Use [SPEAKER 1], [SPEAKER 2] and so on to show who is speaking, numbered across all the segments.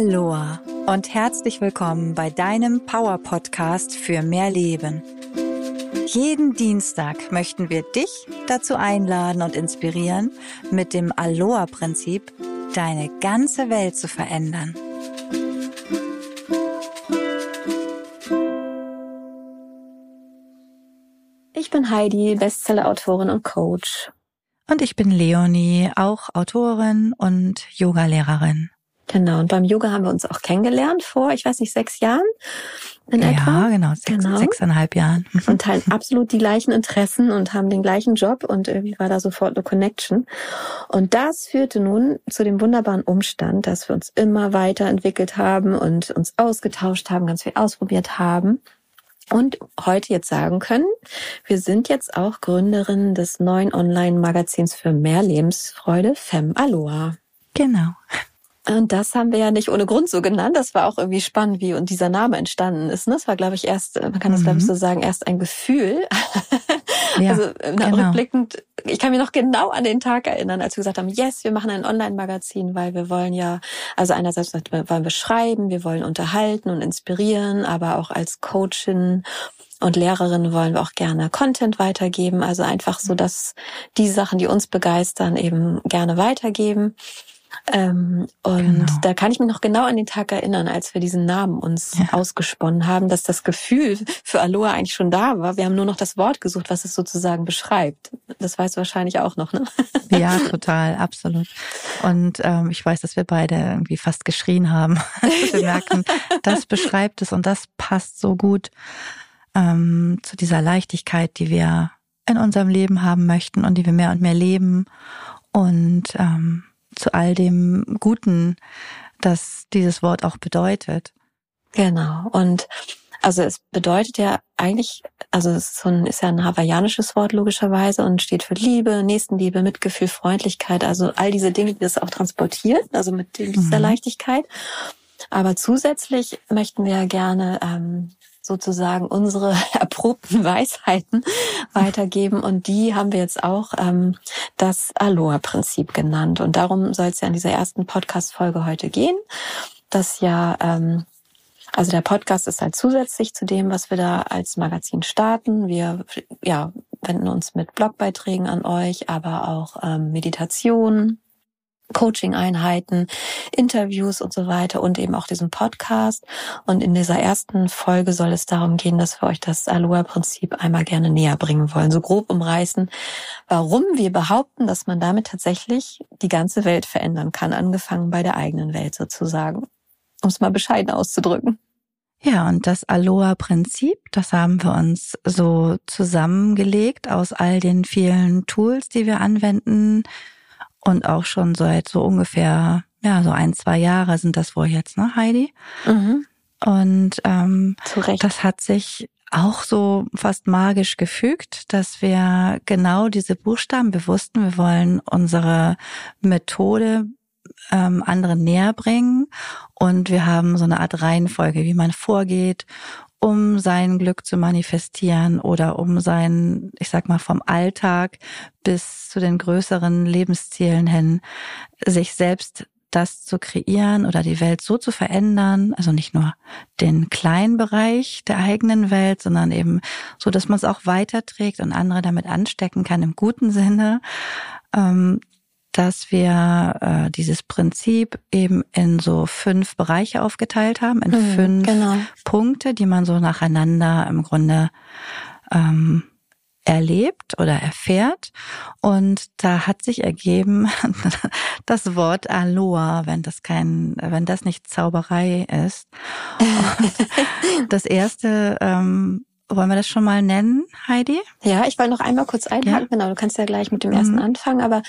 [SPEAKER 1] Aloha und herzlich willkommen bei deinem Power Podcast für mehr Leben. Jeden Dienstag möchten wir dich dazu einladen und inspirieren, mit dem Aloha-Prinzip deine ganze Welt zu verändern.
[SPEAKER 2] Ich bin Heidi, Bestseller-Autorin und Coach.
[SPEAKER 1] Und ich bin Leonie, auch Autorin und Yogalehrerin.
[SPEAKER 2] Genau, und beim Yoga haben wir uns auch kennengelernt vor, ich weiß nicht, sechs Jahren in
[SPEAKER 1] ja,
[SPEAKER 2] etwa.
[SPEAKER 1] Ja, genau, sechs,
[SPEAKER 2] genau.
[SPEAKER 1] sechseinhalb Jahren.
[SPEAKER 2] Und teilen absolut die gleichen Interessen und haben den gleichen Job und irgendwie war da sofort eine Connection. Und das führte nun zu dem wunderbaren Umstand, dass wir uns immer weiterentwickelt haben und uns ausgetauscht haben, ganz viel ausprobiert haben. Und heute jetzt sagen können, wir sind jetzt auch Gründerin des neuen Online-Magazins für mehr Lebensfreude, Fem Aloha.
[SPEAKER 1] Genau.
[SPEAKER 2] Und das haben wir ja nicht ohne Grund so genannt. Das war auch irgendwie spannend, wie und dieser Name entstanden ist. Ne? Das war, glaube ich, erst, man kann das, mhm. glaube ich, so sagen, erst ein Gefühl. Ja, also genau. rückblickend, ich kann mich noch genau an den Tag erinnern, als wir gesagt haben, yes, wir machen ein Online-Magazin, weil wir wollen ja, also einerseits wollen wir schreiben, wir wollen unterhalten und inspirieren, aber auch als Coachin und Lehrerin wollen wir auch gerne Content weitergeben. Also einfach so, dass die Sachen, die uns begeistern, eben gerne weitergeben. Ähm, und genau. da kann ich mich noch genau an den Tag erinnern, als wir diesen Namen uns ja. ausgesponnen haben, dass das Gefühl für Aloha eigentlich schon da war. Wir haben nur noch das Wort gesucht, was es sozusagen beschreibt. Das weißt du wahrscheinlich auch noch, ne?
[SPEAKER 1] Ja, total, absolut. Und ähm, ich weiß, dass wir beide irgendwie fast geschrien haben. wir merken, das beschreibt es und das passt so gut ähm, zu dieser Leichtigkeit, die wir in unserem Leben haben möchten und die wir mehr und mehr leben. Und ähm, zu all dem Guten, das dieses Wort auch bedeutet.
[SPEAKER 2] Genau. Und also es bedeutet ja eigentlich, also es ist, so ein, ist ja ein hawaiianisches Wort logischerweise und steht für Liebe, Nächstenliebe, Mitgefühl, Freundlichkeit, also all diese Dinge, die das auch transportiert, also mit dieser mhm. Leichtigkeit. Aber zusätzlich möchten wir gerne ähm, sozusagen unsere erprobten Weisheiten weitergeben. Und die haben wir jetzt auch ähm, das Aloha-Prinzip genannt. Und darum soll es ja in dieser ersten Podcast-Folge heute gehen. Das ja, ähm, also der Podcast ist halt zusätzlich zu dem, was wir da als Magazin starten. Wir ja, wenden uns mit Blogbeiträgen an euch, aber auch ähm, Meditationen Coaching-Einheiten, Interviews und so weiter und eben auch diesen Podcast. Und in dieser ersten Folge soll es darum gehen, dass wir euch das Aloha-Prinzip einmal gerne näher bringen wollen. So grob umreißen, warum wir behaupten, dass man damit tatsächlich die ganze Welt verändern kann, angefangen bei der eigenen Welt sozusagen. Um es mal bescheiden auszudrücken.
[SPEAKER 1] Ja, und das Aloha-Prinzip, das haben wir uns so zusammengelegt aus all den vielen Tools, die wir anwenden, und auch schon seit so ungefähr, ja, so ein, zwei Jahre sind das wohl jetzt, ne, Heidi? Mhm. Und ähm, das hat sich auch so fast magisch gefügt, dass wir genau diese Buchstaben bewussten, wir wollen unsere Methode ähm, anderen näher bringen und wir haben so eine Art Reihenfolge, wie man vorgeht um sein Glück zu manifestieren oder um sein, ich sag mal, vom Alltag bis zu den größeren Lebenszielen hin, sich selbst das zu kreieren oder die Welt so zu verändern, also nicht nur den kleinen Bereich der eigenen Welt, sondern eben so, dass man es auch weiterträgt und andere damit anstecken kann im guten Sinne. Ähm, dass wir äh, dieses Prinzip eben in so fünf Bereiche aufgeteilt haben, in mhm, fünf genau. Punkte, die man so nacheinander im Grunde ähm, erlebt oder erfährt. Und da hat sich ergeben das Wort Aloha, wenn das kein, wenn das nicht Zauberei ist. das erste ähm, wollen wir das schon mal nennen, Heidi?
[SPEAKER 2] Ja, ich wollte noch einmal kurz einhaken. Ja. Genau, du kannst ja gleich mit dem ersten mhm. anfangen. Aber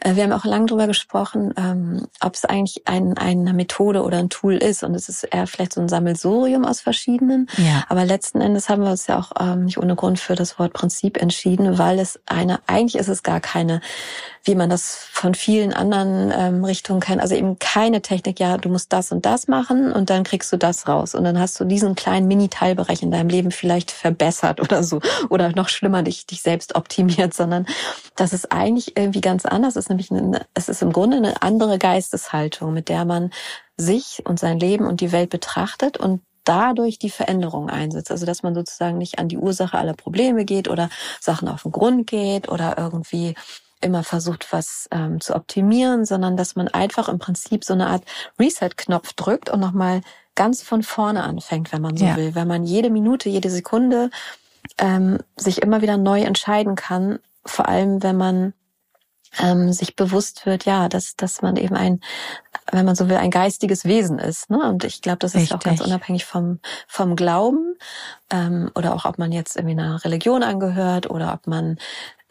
[SPEAKER 2] äh, wir haben auch lange drüber gesprochen, ähm, ob es eigentlich ein, eine Methode oder ein Tool ist. Und es ist eher vielleicht so ein Sammelsurium aus verschiedenen. Ja. Aber letzten Endes haben wir uns ja auch ähm, nicht ohne Grund für das Wort Prinzip entschieden, weil es eine, eigentlich ist es gar keine wie man das von vielen anderen ähm, Richtungen kennt. Also eben keine Technik, ja, du musst das und das machen und dann kriegst du das raus. Und dann hast du diesen kleinen Mini-Teilbereich in deinem Leben vielleicht verbessert oder so. Oder noch schlimmer, dich, dich selbst optimiert, sondern das ist eigentlich irgendwie ganz anders. Es ist nämlich eine, es ist im Grunde eine andere Geisteshaltung, mit der man sich und sein Leben und die Welt betrachtet und dadurch die Veränderung einsetzt. Also dass man sozusagen nicht an die Ursache aller Probleme geht oder Sachen auf den Grund geht oder irgendwie immer versucht, was ähm, zu optimieren, sondern dass man einfach im Prinzip so eine Art Reset-Knopf drückt und nochmal ganz von vorne anfängt, wenn man so ja. will. Wenn man jede Minute, jede Sekunde ähm, sich immer wieder neu entscheiden kann, vor allem wenn man ähm, sich bewusst wird, ja, dass, dass man eben ein, wenn man so will, ein geistiges Wesen ist. Ne? Und ich glaube, das ist Richtig. auch ganz unabhängig vom, vom Glauben ähm, oder auch ob man jetzt irgendwie einer Religion angehört oder ob man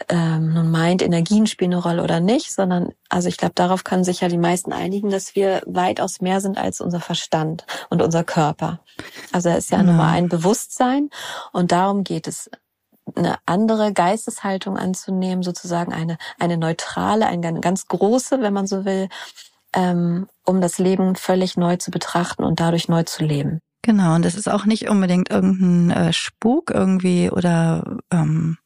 [SPEAKER 2] ähm, nun meint, Energien spielen eine Rolle oder nicht, sondern also ich glaube, darauf können sich ja die meisten einigen, dass wir weitaus mehr sind als unser Verstand und unser Körper. Also es ist ja, ja. nur mal ein Bewusstsein und darum geht es eine andere Geisteshaltung anzunehmen, sozusagen eine, eine neutrale, eine ganz große, wenn man so will, ähm, um das Leben völlig neu zu betrachten und dadurch neu zu leben.
[SPEAKER 1] Genau, und es ist auch nicht unbedingt irgendein äh, Spuk irgendwie oder ähm,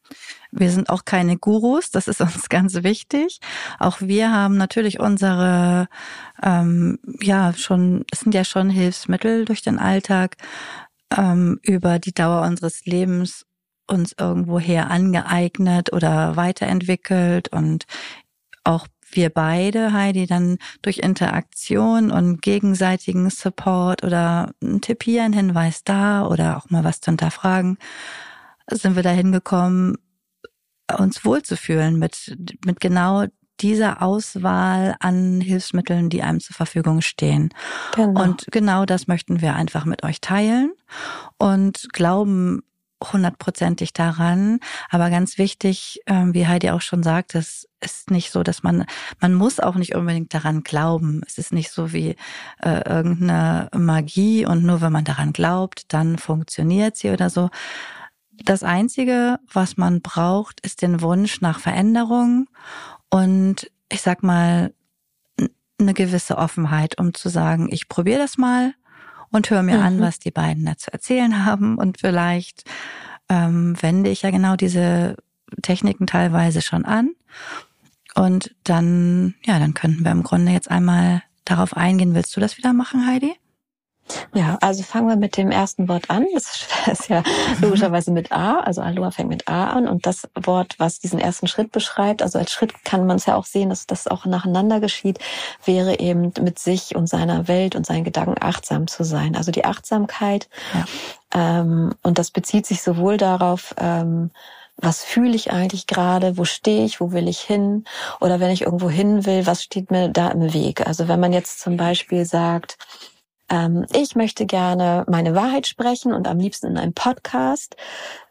[SPEAKER 1] wir sind auch keine Gurus, das ist uns ganz wichtig. Auch wir haben natürlich unsere, ähm, ja, schon, es sind ja schon Hilfsmittel durch den Alltag ähm, über die Dauer unseres Lebens uns irgendwoher angeeignet oder weiterentwickelt und auch wir beide, Heidi, dann durch Interaktion und gegenseitigen Support oder ein Tipp hier, ein Hinweis da oder auch mal was zu hinterfragen, sind wir dahin gekommen, uns wohlzufühlen mit, mit genau dieser Auswahl an Hilfsmitteln, die einem zur Verfügung stehen. Genau. Und genau das möchten wir einfach mit euch teilen und glauben hundertprozentig daran. Aber ganz wichtig, ähm, wie Heidi auch schon sagt, es ist nicht so, dass man, man muss auch nicht unbedingt daran glauben. Es ist nicht so wie äh, irgendeine Magie und nur wenn man daran glaubt, dann funktioniert sie oder so. Das Einzige, was man braucht, ist den Wunsch nach Veränderung und ich sag mal, eine gewisse Offenheit, um zu sagen, ich probiere das mal und höre mir mhm. an, was die beiden da zu erzählen haben. Und vielleicht ähm, wende ich ja genau diese Techniken teilweise schon an. Und dann, ja, dann könnten wir im Grunde jetzt einmal darauf eingehen. Willst du das wieder machen, Heidi?
[SPEAKER 2] Ja, also fangen wir mit dem ersten Wort an. Das ist ja logischerweise mit A, also Aloha fängt mit A an. Und das Wort, was diesen ersten Schritt beschreibt, also als Schritt kann man es ja auch sehen, dass das auch nacheinander geschieht, wäre eben mit sich und seiner Welt und seinen Gedanken achtsam zu sein. Also die Achtsamkeit. Ja. Ähm, und das bezieht sich sowohl darauf, ähm, was fühle ich eigentlich gerade, wo stehe ich, wo will ich hin oder wenn ich irgendwo hin will, was steht mir da im Weg. Also wenn man jetzt zum Beispiel sagt, ähm, ich möchte gerne meine Wahrheit sprechen und am liebsten in einem Podcast,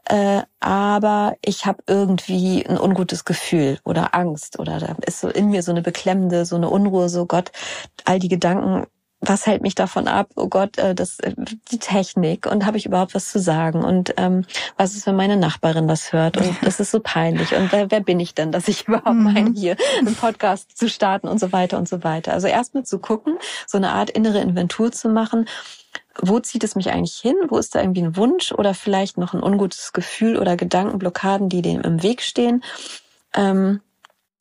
[SPEAKER 2] äh, aber ich habe irgendwie ein ungutes Gefühl oder Angst oder da ist so in mir so eine beklemmende, so eine Unruhe, so Gott, all die Gedanken was hält mich davon ab? Oh Gott, äh, das, äh, die Technik und habe ich überhaupt was zu sagen? Und ähm, was ist, wenn meine Nachbarin das hört? Und das ist so peinlich. Und wer, wer bin ich denn, dass ich überhaupt mhm. meine, hier einen Podcast zu starten und so weiter und so weiter. Also erstmal zu gucken, so eine Art innere Inventur zu machen. Wo zieht es mich eigentlich hin? Wo ist da irgendwie ein Wunsch oder vielleicht noch ein ungutes Gefühl oder Gedankenblockaden, die dem im Weg stehen? Ähm,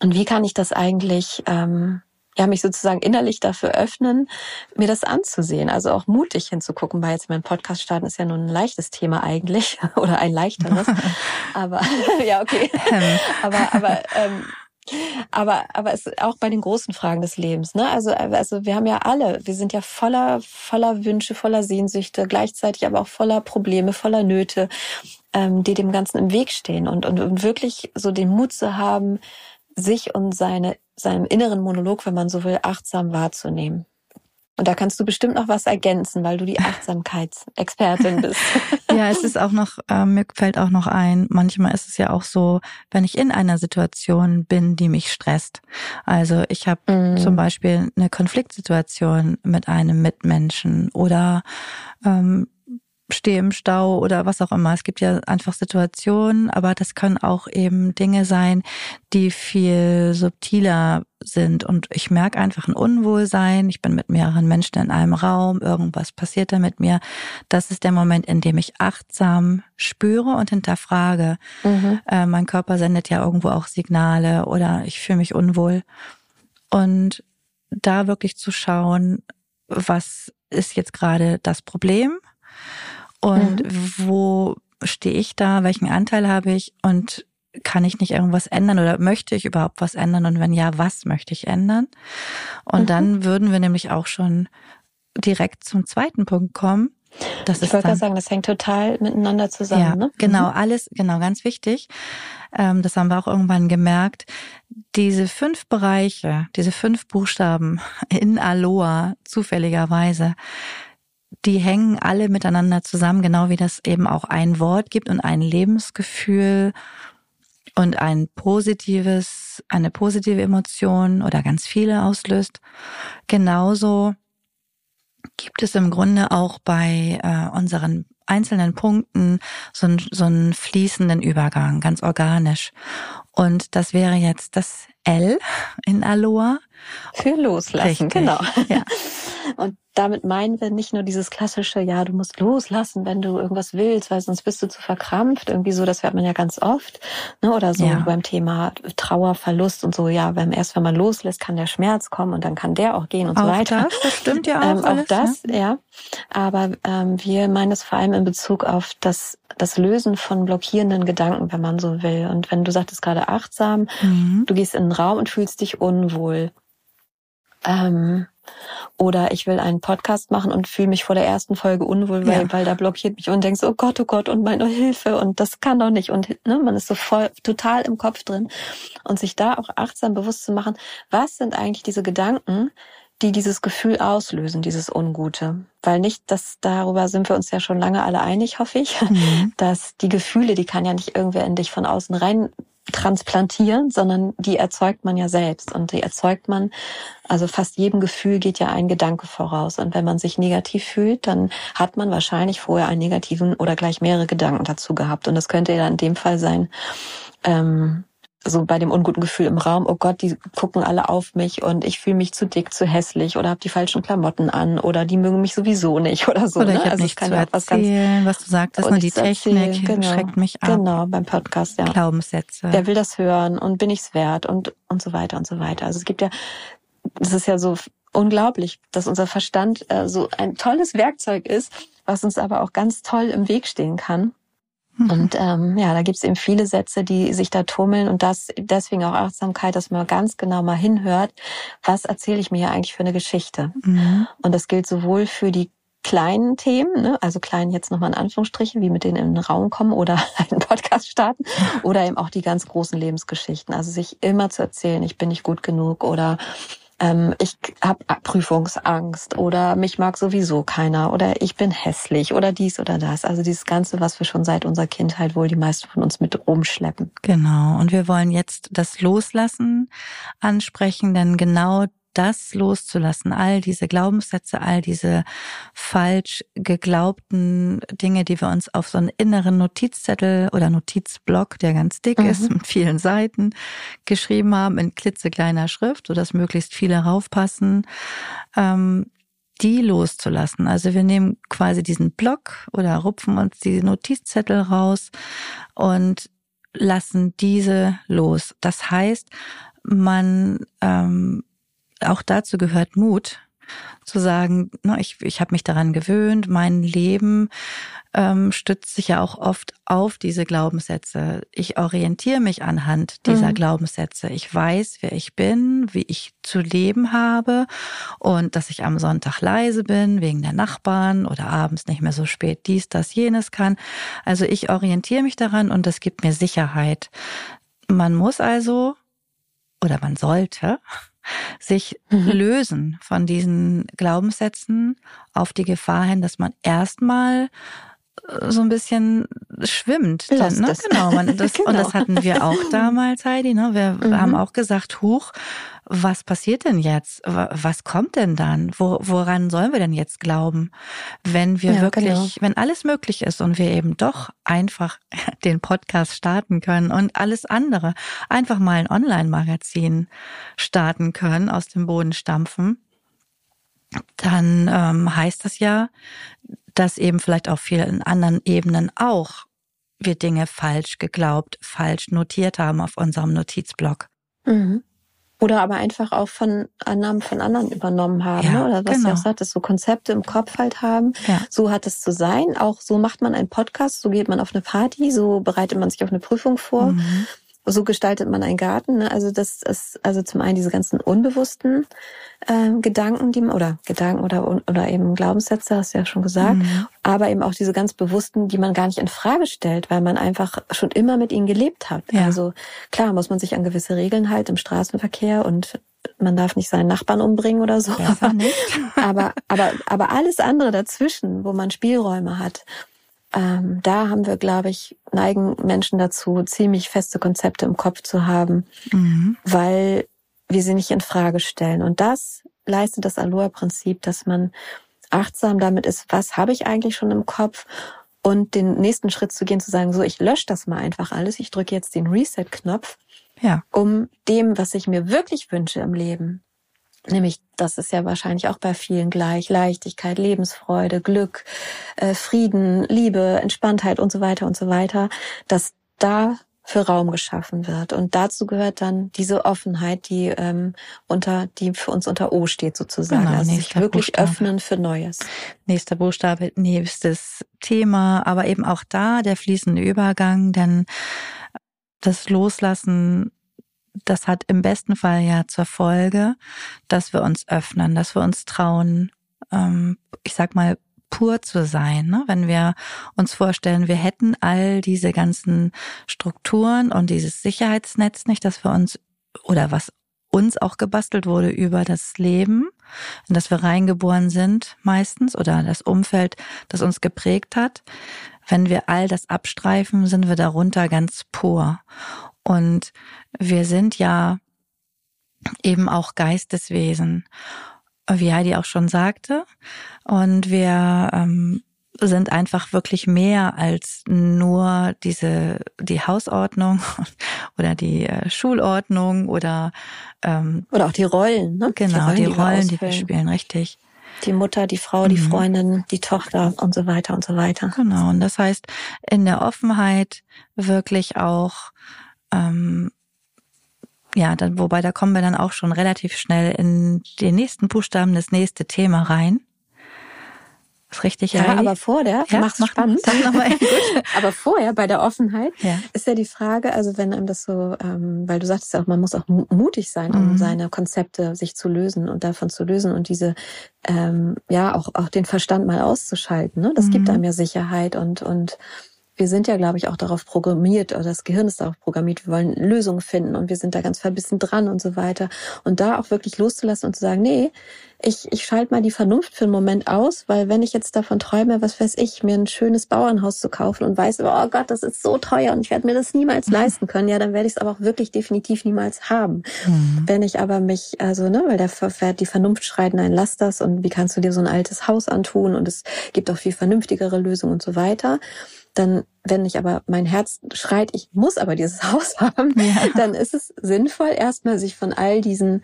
[SPEAKER 2] und wie kann ich das eigentlich ähm, ja, mich sozusagen innerlich dafür öffnen, mir das anzusehen. Also auch mutig hinzugucken, weil jetzt mein Podcast starten ist ja nur ein leichtes Thema eigentlich oder ein leichteres. aber ja, okay. Ähm. aber aber ähm, aber aber es ist auch bei den großen Fragen des Lebens, ne? Also also wir haben ja alle, wir sind ja voller voller Wünsche, voller Sehnsüchte, gleichzeitig aber auch voller Probleme, voller Nöte, ähm, die dem Ganzen im Weg stehen und und, und wirklich so den Mut zu haben, sich und seine seinem inneren Monolog, wenn man so will, achtsam wahrzunehmen. Und da kannst du bestimmt noch was ergänzen, weil du die Achtsamkeitsexpertin bist.
[SPEAKER 1] ja, es ist auch noch, äh, mir fällt auch noch ein, manchmal ist es ja auch so, wenn ich in einer Situation bin, die mich stresst. Also ich habe mm. zum Beispiel eine Konfliktsituation mit einem Mitmenschen oder ähm, stehe im Stau oder was auch immer. Es gibt ja einfach Situationen, aber das können auch eben Dinge sein, die viel subtiler sind und ich merke einfach ein Unwohlsein, ich bin mit mehreren Menschen in einem Raum, irgendwas passiert da mit mir, das ist der Moment, in dem ich achtsam spüre und hinterfrage. Mhm. Äh, mein Körper sendet ja irgendwo auch Signale oder ich fühle mich unwohl. Und da wirklich zu schauen, was ist jetzt gerade das Problem und mhm. wo stehe ich da, welchen Anteil habe ich und kann ich nicht irgendwas ändern oder möchte ich überhaupt was ändern und wenn ja, was möchte ich ändern? Und mhm. dann würden wir nämlich auch schon direkt zum zweiten Punkt kommen.
[SPEAKER 2] Das ich wollte gerade sagen, das hängt total miteinander zusammen. Ja, ne?
[SPEAKER 1] genau, mhm. alles, genau, ganz wichtig. Ähm, das haben wir auch irgendwann gemerkt. Diese fünf Bereiche, diese fünf Buchstaben in Aloha zufälligerweise, die hängen alle miteinander zusammen, genau wie das eben auch ein Wort gibt und ein Lebensgefühl und ein positives, eine positive Emotion oder ganz viele auslöst. Genauso gibt es im Grunde auch bei äh, unseren einzelnen Punkten so, so einen fließenden Übergang, ganz organisch. Und das wäre jetzt das L in Aloha.
[SPEAKER 2] Für loslassen, Richtig. genau. Ja. Und damit meinen wir nicht nur dieses klassische, ja, du musst loslassen, wenn du irgendwas willst, weil sonst bist du zu verkrampft. Irgendwie so, das hört man ja ganz oft. Ne? Oder so ja. beim Thema Trauer, Verlust und so, ja, wenn, erst wenn man loslässt, kann der Schmerz kommen und dann kann der auch gehen und
[SPEAKER 1] auch
[SPEAKER 2] so weiter.
[SPEAKER 1] Das, das stimmt ja auch. Ähm,
[SPEAKER 2] alles, auch das, ja. ja. Aber ähm, wir meinen es vor allem in Bezug auf das, das Lösen von blockierenden Gedanken, wenn man so will. Und wenn du sagtest gerade achtsam, mhm. du gehst in den Raum und fühlst dich unwohl. Ähm, oder ich will einen Podcast machen und fühle mich vor der ersten Folge unwohl, weil, ja. weil da blockiert mich und denkst, oh Gott, oh Gott, und meine Hilfe und das kann doch nicht. Und ne, man ist so voll total im Kopf drin. Und sich da auch achtsam bewusst zu machen, was sind eigentlich diese Gedanken, die dieses Gefühl auslösen, dieses Ungute. Weil nicht, dass darüber sind wir uns ja schon lange alle einig, hoffe ich, mhm. dass die Gefühle, die kann ja nicht irgendwer in dich von außen rein transplantieren, sondern die erzeugt man ja selbst. Und die erzeugt man, also fast jedem Gefühl geht ja ein Gedanke voraus. Und wenn man sich negativ fühlt, dann hat man wahrscheinlich vorher einen negativen oder gleich mehrere Gedanken dazu gehabt. Und das könnte ja in dem Fall sein, ähm, so bei dem unguten Gefühl im Raum, oh Gott, die gucken alle auf mich und ich fühle mich zu dick, zu hässlich oder habe die falschen Klamotten an oder die mögen mich sowieso nicht oder so.
[SPEAKER 1] Oder ich ne? also nichts zu erzählen, was, was du sagtest, nur die Technik genau, schreckt mich ab.
[SPEAKER 2] Genau, beim Podcast, ja.
[SPEAKER 1] Glaubenssätze.
[SPEAKER 2] Wer will das hören und bin ich's wert und, und so weiter und so weiter. Also es gibt ja, das ist ja so unglaublich, dass unser Verstand äh, so ein tolles Werkzeug ist, was uns aber auch ganz toll im Weg stehen kann. Und ähm, ja, da gibt's eben viele Sätze, die sich da tummeln und das deswegen auch Achtsamkeit, dass man ganz genau mal hinhört, was erzähle ich mir hier eigentlich für eine Geschichte. Mhm. Und das gilt sowohl für die kleinen Themen, ne? also klein jetzt nochmal in Anführungsstrichen, wie mit denen in den Raum kommen oder einen Podcast starten, oder eben auch die ganz großen Lebensgeschichten. Also sich immer zu erzählen, ich bin nicht gut genug oder ähm, ich habe Prüfungsangst oder mich mag sowieso keiner oder ich bin hässlich oder dies oder das. Also dieses Ganze, was wir schon seit unserer Kindheit wohl die meisten von uns mit rumschleppen.
[SPEAKER 1] Genau. Und wir wollen jetzt das Loslassen ansprechen, denn genau das loszulassen, all diese Glaubenssätze, all diese falsch geglaubten Dinge, die wir uns auf so einen inneren Notizzettel oder Notizblock, der ganz dick mhm. ist, mit vielen Seiten geschrieben haben, in klitzekleiner Schrift, sodass möglichst viele raufpassen, ähm, die loszulassen. Also wir nehmen quasi diesen Block oder rupfen uns die Notizzettel raus und lassen diese los. Das heißt, man ähm, auch dazu gehört Mut, zu sagen, ne, ich, ich habe mich daran gewöhnt, mein Leben ähm, stützt sich ja auch oft auf diese Glaubenssätze. Ich orientiere mich anhand dieser mhm. Glaubenssätze. Ich weiß, wer ich bin, wie ich zu leben habe und dass ich am Sonntag leise bin wegen der Nachbarn oder abends nicht mehr so spät dies, das, jenes kann. Also ich orientiere mich daran und das gibt mir Sicherheit. Man muss also oder man sollte sich mhm. lösen von diesen Glaubenssätzen auf die Gefahr hin, dass man erstmal so ein bisschen schwimmt. Dann, ne? Genau, man, das, genau. Und das hatten wir auch damals, Heidi. Ne? Wir mhm. haben auch gesagt, huch, was passiert denn jetzt? Was kommt denn dann? Wo, woran sollen wir denn jetzt glauben, wenn wir ja, wirklich, genau. wenn alles möglich ist und wir eben doch einfach den Podcast starten können und alles andere, einfach mal ein Online-Magazin starten können, aus dem Boden stampfen, dann ähm, heißt das ja, dass eben vielleicht auf vielen anderen Ebenen auch wir Dinge falsch geglaubt, falsch notiert haben auf unserem Notizblock.
[SPEAKER 2] Mhm. Oder aber einfach auch von Annahmen von anderen übernommen haben. Ja, ne? Oder was genau. du auch sagtest, so Konzepte im Kopf halt haben. Ja. So hat es zu sein. Auch so macht man einen Podcast, so geht man auf eine Party, so bereitet man sich auf eine Prüfung vor. Mhm so gestaltet man einen Garten. Ne? Also das ist also zum einen diese ganzen unbewussten äh, Gedanken, die man, oder Gedanken oder oder eben Glaubenssätze, hast du ja schon gesagt, mhm. aber eben auch diese ganz bewussten, die man gar nicht in Frage stellt, weil man einfach schon immer mit ihnen gelebt hat. Ja. Also klar muss man sich an gewisse Regeln halten im Straßenverkehr und man darf nicht seinen Nachbarn umbringen oder so. aber, aber, aber alles andere dazwischen, wo man Spielräume hat, ähm, da haben wir, glaube ich, neigen Menschen dazu, ziemlich feste Konzepte im Kopf zu haben, mhm. weil wir sie nicht in Frage stellen. Und das leistet das Aloha-Prinzip, dass man achtsam damit ist, was habe ich eigentlich schon im Kopf und den nächsten Schritt zu gehen, zu sagen, so, ich lösche das mal einfach alles, ich drücke jetzt den Reset-Knopf, ja. um dem, was ich mir wirklich wünsche im Leben, Nämlich, das ist ja wahrscheinlich auch bei vielen gleich. Leichtigkeit, Lebensfreude, Glück, äh, Frieden, Liebe, Entspanntheit und so weiter und so weiter, dass da für Raum geschaffen wird. Und dazu gehört dann diese Offenheit, die ähm, unter, die für uns unter O steht sozusagen. Genau, also sich wirklich Buchstabe. öffnen für Neues.
[SPEAKER 1] Nächster Buchstabe, nächstes Thema, aber eben auch da der fließende Übergang, denn das Loslassen das hat im besten Fall ja zur Folge, dass wir uns öffnen, dass wir uns trauen, ähm, ich sag mal, pur zu sein. Ne? Wenn wir uns vorstellen, wir hätten all diese ganzen Strukturen und dieses Sicherheitsnetz nicht, dass wir uns oder was uns auch gebastelt wurde über das Leben, in das wir reingeboren sind meistens oder das Umfeld, das uns geprägt hat. Wenn wir all das abstreifen, sind wir darunter ganz pur. Und wir sind ja eben auch Geisteswesen, wie Heidi auch schon sagte. Und wir ähm, sind einfach wirklich mehr als nur diese die Hausordnung oder die äh, Schulordnung oder
[SPEAKER 2] ähm, oder auch die Rollen, ne?
[SPEAKER 1] Genau, die Rollen, die, Rollen, die wir spielen, richtig.
[SPEAKER 2] Die Mutter, die Frau, die mhm. Freundin, die Tochter und so weiter und so weiter.
[SPEAKER 1] Genau, und das heißt, in der Offenheit wirklich auch ähm, ja, dann, wobei da kommen wir dann auch schon relativ schnell in den nächsten Buchstaben, das nächste Thema rein. Ist richtig,
[SPEAKER 2] ja. Heidi? aber vor der, ja, mach's mach, spannend. Noch mal, aber vorher bei der Offenheit ja. ist ja die Frage, also wenn einem das so, ähm, weil du sagtest ja auch, man muss auch mutig sein, um mhm. seine Konzepte sich zu lösen und davon zu lösen und diese, ähm, ja, auch, auch den Verstand mal auszuschalten. Ne? Das mhm. gibt einem ja Sicherheit und, und wir sind ja, glaube ich, auch darauf programmiert, oder das Gehirn ist darauf programmiert, wir wollen Lösungen finden und wir sind da ganz verbissen dran und so weiter. Und da auch wirklich loszulassen und zu sagen, nee, ich, ich schalte mal die Vernunft für einen Moment aus, weil wenn ich jetzt davon träume, was weiß ich, mir ein schönes Bauernhaus zu kaufen und weiß, oh Gott, das ist so teuer und ich werde mir das niemals mhm. leisten können, ja, dann werde ich es aber auch wirklich definitiv niemals haben. Mhm. Wenn ich aber mich, also, ne, weil der die Vernunft schreit, nein, lass das und wie kannst du dir so ein altes Haus antun und es gibt auch viel vernünftigere Lösungen und so weiter dann, wenn ich aber mein Herz schreit, ich muss aber dieses Haus haben, ja. dann ist es sinnvoll, erstmal sich von all diesen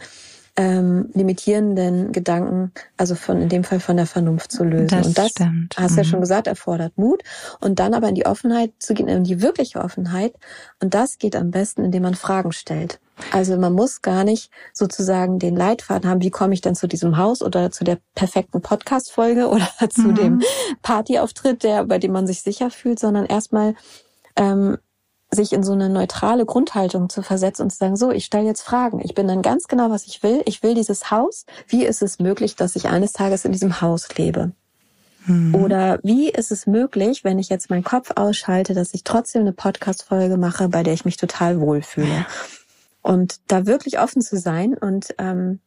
[SPEAKER 2] ähm, limitierenden Gedanken, also von in dem Fall von der Vernunft zu lösen. Das und das stimmt. hast mhm. ja schon gesagt, erfordert Mut. Und dann aber in die Offenheit zu gehen, in die wirkliche Offenheit. Und das geht am besten, indem man Fragen stellt. Also man muss gar nicht sozusagen den Leitfaden haben, wie komme ich denn zu diesem Haus oder zu der perfekten Podcast-Folge oder zu mhm. dem Partyauftritt, der, bei dem man sich sicher fühlt, sondern erstmal ähm, sich in so eine neutrale Grundhaltung zu versetzen und zu sagen, so, ich stelle jetzt Fragen. Ich bin dann ganz genau, was ich will. Ich will dieses Haus. Wie ist es möglich, dass ich eines Tages in diesem Haus lebe? Mhm. Oder wie ist es möglich, wenn ich jetzt meinen Kopf ausschalte, dass ich trotzdem eine Podcast-Folge mache, bei der ich mich total wohlfühle? Und da wirklich offen zu sein und ähm,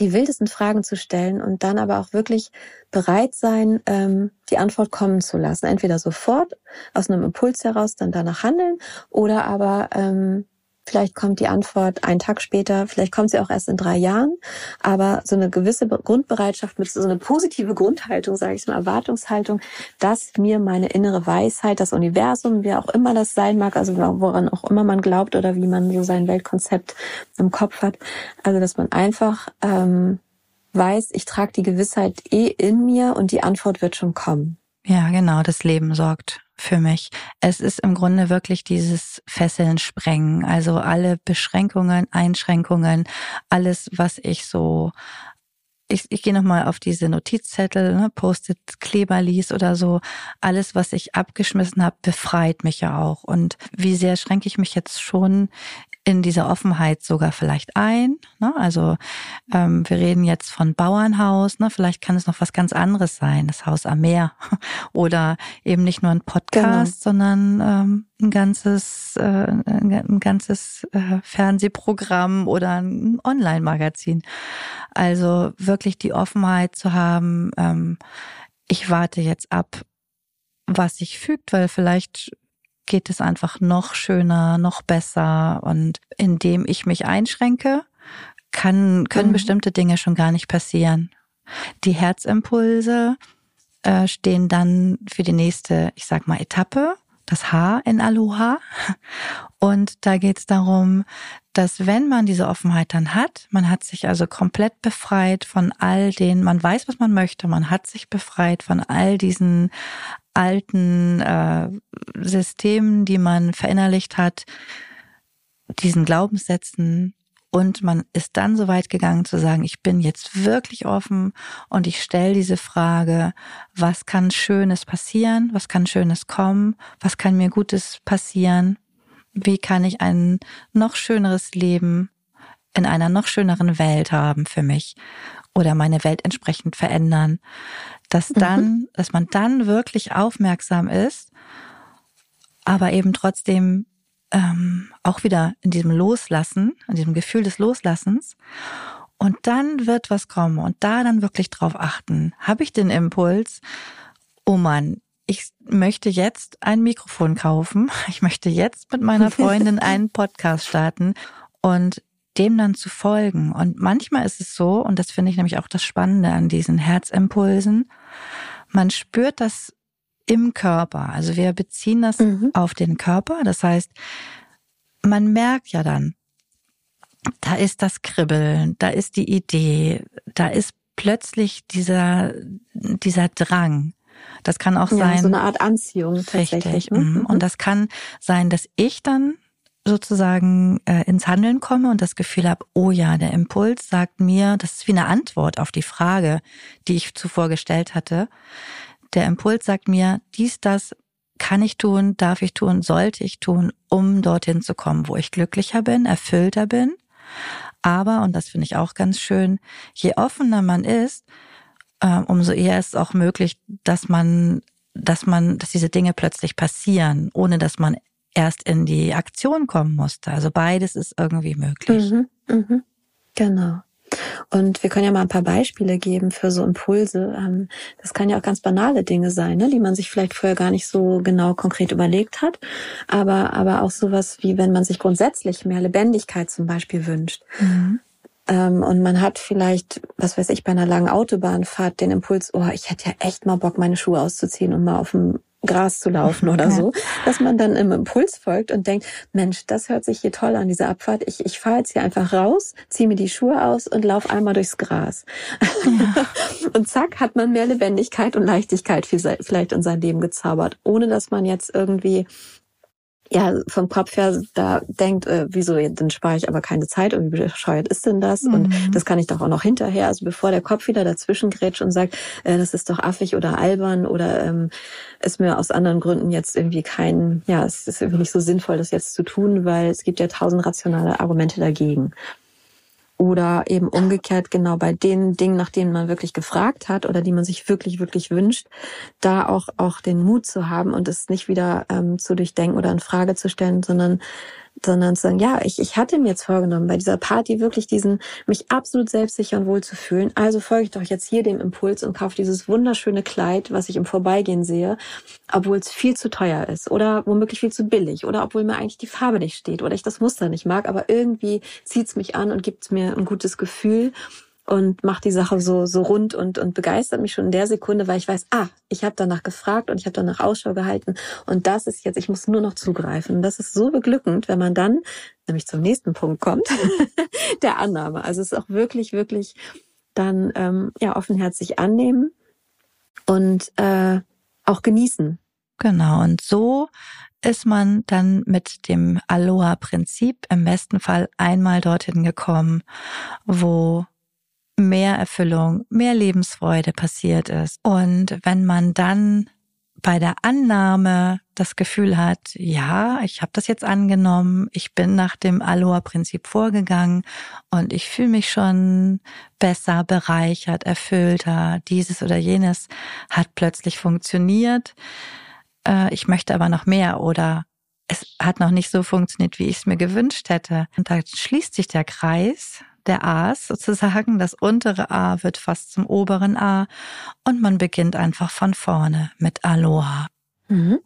[SPEAKER 2] die wildesten Fragen zu stellen und dann aber auch wirklich bereit sein, ähm, die Antwort kommen zu lassen. Entweder sofort aus einem Impuls heraus dann danach handeln oder aber ähm, Vielleicht kommt die Antwort einen Tag später, vielleicht kommt sie auch erst in drei Jahren. Aber so eine gewisse Grundbereitschaft mit so eine positive Grundhaltung, sage ich mal, Erwartungshaltung, dass mir meine innere Weisheit, das Universum, wie auch immer das sein mag, also woran auch immer man glaubt oder wie man so sein Weltkonzept im Kopf hat, also dass man einfach ähm, weiß, ich trage die Gewissheit eh in mir und die Antwort wird schon kommen.
[SPEAKER 1] Ja, genau, das Leben sorgt für mich. Es ist im Grunde wirklich dieses Fesseln sprengen. Also alle Beschränkungen, Einschränkungen, alles, was ich so ich, ich gehe nochmal auf diese Notizzettel, ne, Post-it, Kleberlis oder so. Alles, was ich abgeschmissen habe, befreit mich ja auch. Und wie sehr schränke ich mich jetzt schon in dieser Offenheit sogar vielleicht ein. Ne? Also ähm, wir reden jetzt von Bauernhaus, ne? vielleicht kann es noch was ganz anderes sein, das Haus am Meer oder eben nicht nur ein Podcast, genau. sondern ähm, ein ganzes, äh, ein ganzes äh, Fernsehprogramm oder ein Online-Magazin. Also wirklich die Offenheit zu haben, ähm, ich warte jetzt ab, was sich fügt, weil vielleicht geht es einfach noch schöner, noch besser. Und indem ich mich einschränke, kann, können mhm. bestimmte Dinge schon gar nicht passieren. Die Herzimpulse äh, stehen dann für die nächste, ich sag mal, Etappe, das H in Aloha. Und da geht es darum, dass wenn man diese Offenheit dann hat, man hat sich also komplett befreit von all den, man weiß, was man möchte, man hat sich befreit von all diesen alten äh, Systemen, die man verinnerlicht hat, diesen Glaubenssätzen. Und man ist dann so weit gegangen zu sagen, ich bin jetzt wirklich offen und ich stelle diese Frage, was kann Schönes passieren, was kann Schönes kommen, was kann mir Gutes passieren, wie kann ich ein noch schöneres Leben in einer noch schöneren Welt haben für mich oder meine Welt entsprechend verändern dass mhm. dann, mhm. dass man dann wirklich aufmerksam ist, aber eben trotzdem ähm, auch wieder in diesem Loslassen, in diesem Gefühl des Loslassens. Und dann wird was kommen und da dann wirklich drauf achten. Habe ich den Impuls, oh Mann, ich möchte jetzt ein Mikrofon kaufen. Ich möchte jetzt mit meiner Freundin einen Podcast starten und dem dann zu folgen. Und manchmal ist es so, und das finde ich nämlich auch das Spannende an diesen Herzimpulsen, man spürt das im Körper. Also wir beziehen das mhm. auf den Körper. Das heißt, man merkt ja dann, da ist das Kribbeln, da ist die Idee, da ist plötzlich dieser, dieser Drang. Das kann auch ja, sein.
[SPEAKER 2] So eine Art Anziehung
[SPEAKER 1] tatsächlich. Richtig. Ne? Mhm. Und das kann sein, dass ich dann sozusagen äh, ins Handeln komme und das Gefühl habe, oh ja, der Impuls sagt mir, das ist wie eine Antwort auf die Frage, die ich zuvor gestellt hatte. Der Impuls sagt mir, dies, das kann ich tun, darf ich tun, sollte ich tun, um dorthin zu kommen, wo ich glücklicher bin, erfüllter bin. Aber, und das finde ich auch ganz schön, je offener man ist, äh, umso eher ist es auch möglich, dass man, dass man, dass diese Dinge plötzlich passieren, ohne dass man erst in die Aktion kommen musste. Also beides ist irgendwie möglich.
[SPEAKER 2] Mhm, mhm. Genau. Und wir können ja mal ein paar Beispiele geben für so Impulse. Ähm, das kann ja auch ganz banale Dinge sein, ne, die man sich vielleicht vorher gar nicht so genau konkret überlegt hat. Aber, aber auch sowas wie, wenn man sich grundsätzlich mehr Lebendigkeit zum Beispiel wünscht. Mhm. Ähm, und man hat vielleicht, was weiß ich, bei einer langen Autobahnfahrt den Impuls, oh, ich hätte ja echt mal Bock, meine Schuhe auszuziehen und mal auf dem Gras zu laufen oder so, dass man dann im Impuls folgt und denkt, Mensch, das hört sich hier toll an, diese Abfahrt. Ich, ich fahre jetzt hier einfach raus, ziehe mir die Schuhe aus und laufe einmal durchs Gras. Ja. und zack, hat man mehr Lebendigkeit und Leichtigkeit vielleicht in sein Leben gezaubert, ohne dass man jetzt irgendwie ja, vom Kopf her da denkt, äh, wieso, dann spare ich aber keine Zeit und wie bescheuert ist denn das? Mhm. Und das kann ich doch auch noch hinterher. Also bevor der Kopf wieder dazwischen grätscht und sagt, äh, das ist doch affig oder albern oder ähm, ist mir aus anderen Gründen jetzt irgendwie kein, ja, es ist irgendwie nicht so sinnvoll, das jetzt zu tun, weil es gibt ja tausend rationale Argumente dagegen. Oder eben umgekehrt genau bei den Dingen, nach denen man wirklich gefragt hat oder die man sich wirklich, wirklich wünscht, da auch, auch den Mut zu haben und es nicht wieder ähm, zu durchdenken oder in Frage zu stellen, sondern sondern zu sagen, ja, ich, ich hatte mir jetzt vorgenommen, bei dieser Party wirklich diesen, mich absolut selbstsicher und wohl zu fühlen. Also folge ich doch jetzt hier dem Impuls und kaufe dieses wunderschöne Kleid, was ich im Vorbeigehen sehe, obwohl es viel zu teuer ist oder womöglich viel zu billig oder obwohl mir eigentlich die Farbe nicht steht oder ich das Muster nicht mag, aber irgendwie zieht es mich an und gibt mir ein gutes Gefühl und macht die Sache so so rund und und begeistert mich schon in der Sekunde, weil ich weiß, ah, ich habe danach gefragt und ich habe danach Ausschau gehalten und das ist jetzt, ich muss nur noch zugreifen. Und das ist so beglückend, wenn man dann nämlich zum nächsten Punkt kommt, der Annahme. Also es ist auch wirklich wirklich dann ähm, ja offenherzig annehmen und äh, auch genießen.
[SPEAKER 1] Genau und so ist man dann mit dem Aloha-Prinzip im besten Fall einmal dorthin gekommen, wo mehr Erfüllung, mehr Lebensfreude passiert ist. Und wenn man dann bei der Annahme das Gefühl hat, ja, ich habe das jetzt angenommen, ich bin nach dem Aloha-Prinzip vorgegangen und ich fühle mich schon besser, bereichert, erfüllter, dieses oder jenes hat plötzlich funktioniert, äh, ich möchte aber noch mehr oder es hat noch nicht so funktioniert, wie ich es mir gewünscht hätte. Und da schließt sich der Kreis der A's sozusagen. Das untere A wird fast zum oberen A und man beginnt einfach von vorne mit Aloha.
[SPEAKER 2] Mhm.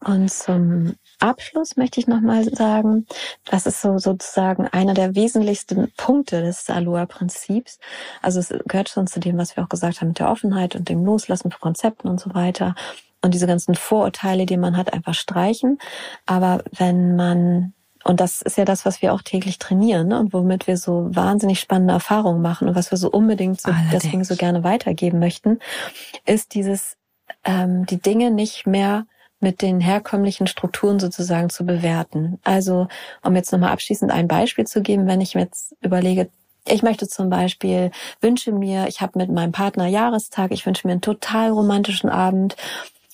[SPEAKER 2] Und zum Abschluss möchte ich nochmal sagen, das ist so sozusagen einer der wesentlichsten Punkte des Aloha-Prinzips. Also es gehört schon zu dem, was wir auch gesagt haben mit der Offenheit und dem Loslassen von Konzepten und so weiter. Und diese ganzen Vorurteile, die man hat, einfach streichen. Aber wenn man und das ist ja das, was wir auch täglich trainieren ne? und womit wir so wahnsinnig spannende Erfahrungen machen und was wir so unbedingt so, deswegen so gerne weitergeben möchten, ist dieses, ähm, die Dinge nicht mehr mit den herkömmlichen Strukturen sozusagen zu bewerten. Also, um jetzt nochmal abschließend ein Beispiel zu geben, wenn ich mir jetzt überlege, ich möchte zum Beispiel, wünsche mir, ich habe mit meinem Partner Jahrestag, ich wünsche mir einen total romantischen Abend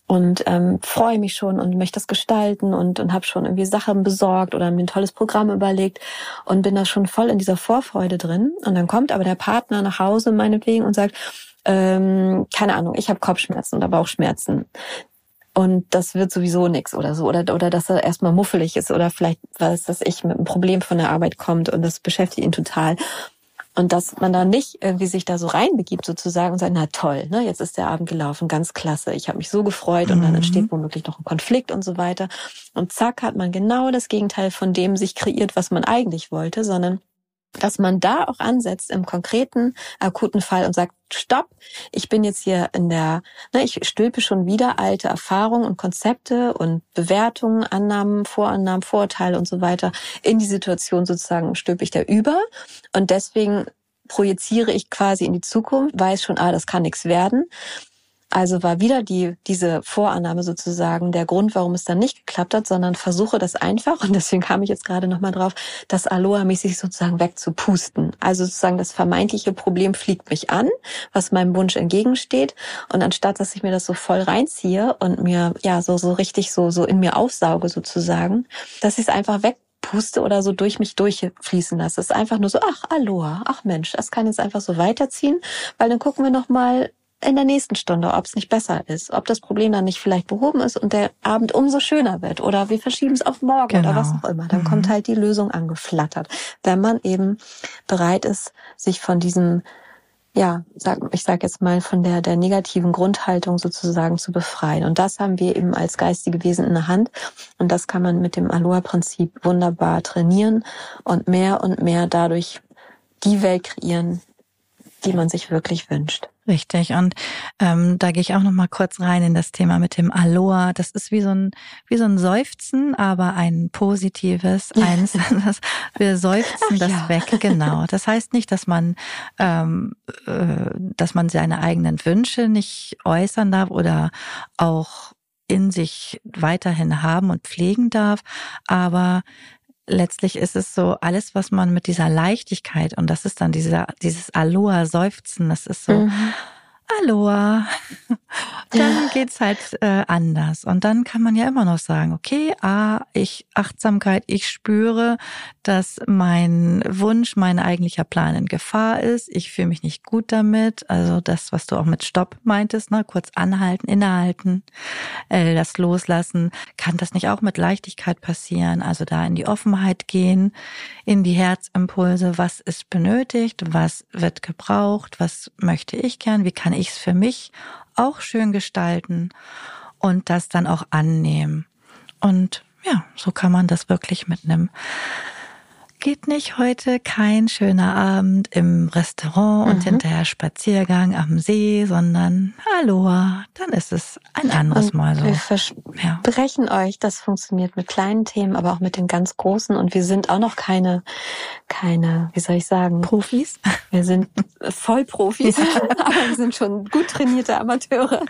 [SPEAKER 2] und ähm, freue mich schon und möchte das gestalten und, und habe schon irgendwie Sachen besorgt oder mir ein tolles Programm überlegt und bin da schon voll in dieser Vorfreude drin. Und dann kommt aber der Partner nach Hause meinetwegen und sagt, ähm, keine Ahnung, ich habe Kopfschmerzen oder Bauchschmerzen. Und das wird sowieso nix oder so. Oder, oder dass er erstmal muffelig ist oder vielleicht, weiß, dass ich mit einem Problem von der Arbeit kommt und das beschäftigt ihn total. Und dass man da nicht irgendwie sich da so reinbegibt sozusagen und sagt, na toll, ne, jetzt ist der Abend gelaufen, ganz klasse, ich habe mich so gefreut und dann mhm. entsteht womöglich noch ein Konflikt und so weiter. Und zack hat man genau das Gegenteil von dem sich kreiert, was man eigentlich wollte, sondern dass man da auch ansetzt im konkreten, akuten Fall und sagt, stopp, ich bin jetzt hier in der, ne, ich stülpe schon wieder alte Erfahrungen und Konzepte und Bewertungen, Annahmen, Vorannahmen, Vorurteile und so weiter in die Situation sozusagen stülpe ich da über. Und deswegen projiziere ich quasi in die Zukunft, weiß schon, ah, das kann nichts werden also war wieder die, diese Vorannahme sozusagen der Grund, warum es dann nicht geklappt hat, sondern versuche das einfach, und deswegen kam ich jetzt gerade nochmal drauf, das Aloha-mäßig sozusagen wegzupusten. Also sozusagen das vermeintliche Problem fliegt mich an, was meinem Wunsch entgegensteht. Und anstatt, dass ich mir das so voll reinziehe und mir, ja, so, so richtig so, so in mir aufsauge sozusagen, dass ich es einfach weg puste oder so durch mich durchfließen lasse. Es ist einfach nur so, ach, Aloha, ach Mensch, das kann jetzt einfach so weiterziehen, weil dann gucken wir noch mal in der nächsten Stunde, ob es nicht besser ist, ob das Problem dann nicht vielleicht behoben ist und der Abend umso schöner wird oder wir verschieben es auf morgen genau. oder was auch immer. Dann mhm. kommt halt die Lösung angeflattert, wenn man eben bereit ist, sich von diesem ja, sag, ich sage jetzt mal von der der negativen Grundhaltung sozusagen zu befreien. Und das haben wir eben als geistige Wesen in der Hand. Und das kann man mit dem Aloha-Prinzip wunderbar trainieren und mehr und mehr dadurch die Welt kreieren, die man sich wirklich wünscht.
[SPEAKER 1] Richtig. Und ähm, da gehe ich auch noch mal kurz rein in das Thema mit dem Aloha. Das ist wie so ein wie so ein Seufzen, aber ein positives, eins. Das, wir seufzen Ach, das ja. weg, genau. Das heißt nicht, dass man ähm, äh, dass man seine eigenen Wünsche nicht äußern darf oder auch in sich weiterhin haben und pflegen darf, aber letztlich ist es so, alles, was man mit dieser Leichtigkeit, und das ist dann dieser, dieses Aloha-Seufzen, das ist so, mhm. Aloha, dann geht's halt äh, anders. Und dann kann man ja immer noch sagen, okay, ah, ich Achtsamkeit, ich spüre, dass mein Wunsch, mein eigentlicher Plan in Gefahr ist. Ich fühle mich nicht gut damit. Also das, was du auch mit Stopp meintest, ne, kurz anhalten, innehalten, äh, das loslassen. Kann das nicht auch mit Leichtigkeit passieren? Also da in die Offenheit gehen, in die Herzimpulse. Was ist benötigt? Was wird gebraucht? Was möchte ich gern? Wie kann ich es für mich auch schön gestalten und das dann auch annehmen. Und ja, so kann man das wirklich mit einem geht nicht heute kein schöner Abend im Restaurant mhm. und hinterher Spaziergang am See, sondern Aloha, dann ist es ein anderes und Mal so.
[SPEAKER 2] Wir versprechen ja. euch, das funktioniert mit kleinen Themen, aber auch mit den ganz großen und wir sind auch noch keine, keine, wie soll ich sagen?
[SPEAKER 1] Profis.
[SPEAKER 2] Wir sind Vollprofis, aber wir sind schon gut trainierte Amateure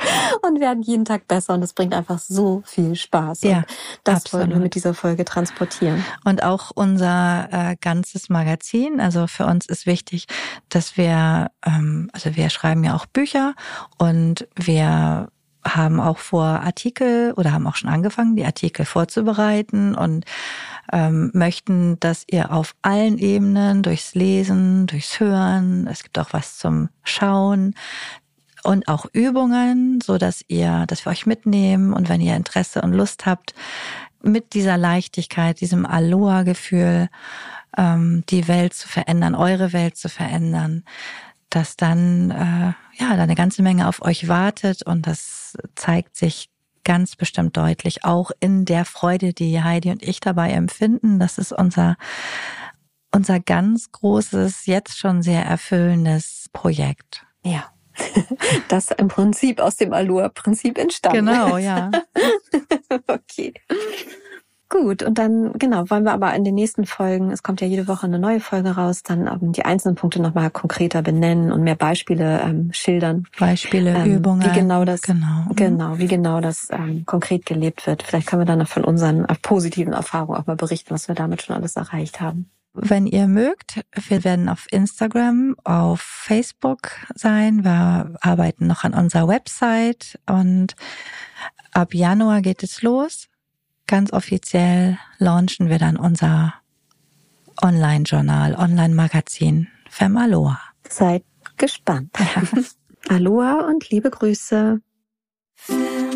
[SPEAKER 2] und werden jeden Tag besser und es bringt einfach so viel Spaß. Ja, und das absolut. wollen wir mit dieser Folge transportieren.
[SPEAKER 1] Und auch unser äh, ganzes Magazin. Also für uns ist wichtig, dass wir, ähm, also wir schreiben ja auch Bücher und wir haben auch vor Artikel oder haben auch schon angefangen, die Artikel vorzubereiten und ähm, möchten, dass ihr auf allen Ebenen durchs Lesen, durchs Hören, es gibt auch was zum Schauen, und auch Übungen, so dass ihr, dass wir euch mitnehmen und wenn ihr Interesse und Lust habt, mit dieser Leichtigkeit, diesem Aloha-Gefühl ähm, die Welt zu verändern, eure Welt zu verändern, dass dann äh, ja da eine ganze Menge auf euch wartet und das zeigt sich ganz bestimmt deutlich auch in der Freude, die Heidi und ich dabei empfinden. Das ist unser unser ganz großes, jetzt schon sehr erfüllendes Projekt.
[SPEAKER 2] Ja. Das im Prinzip aus dem Aloha-Prinzip entstanden.
[SPEAKER 1] Genau, ja.
[SPEAKER 2] okay. Gut, und dann, genau, wollen wir aber in den nächsten Folgen, es kommt ja jede Woche eine neue Folge raus, dann ähm, die einzelnen Punkte nochmal konkreter benennen und mehr Beispiele ähm, schildern.
[SPEAKER 1] Beispiele, ähm, Übungen.
[SPEAKER 2] Wie genau das, genau, genau wie genau das ähm, konkret gelebt wird. Vielleicht können wir dann noch von unseren äh, positiven Erfahrungen auch mal berichten, was wir damit schon alles erreicht haben.
[SPEAKER 1] Wenn ihr mögt, wir werden auf Instagram, auf Facebook sein. Wir arbeiten noch an unserer Website und ab Januar geht es los ganz offiziell launchen wir dann unser Online-Journal, Online-Magazin Femaloa.
[SPEAKER 2] Seid gespannt. Ja. Aloha und liebe Grüße. Fem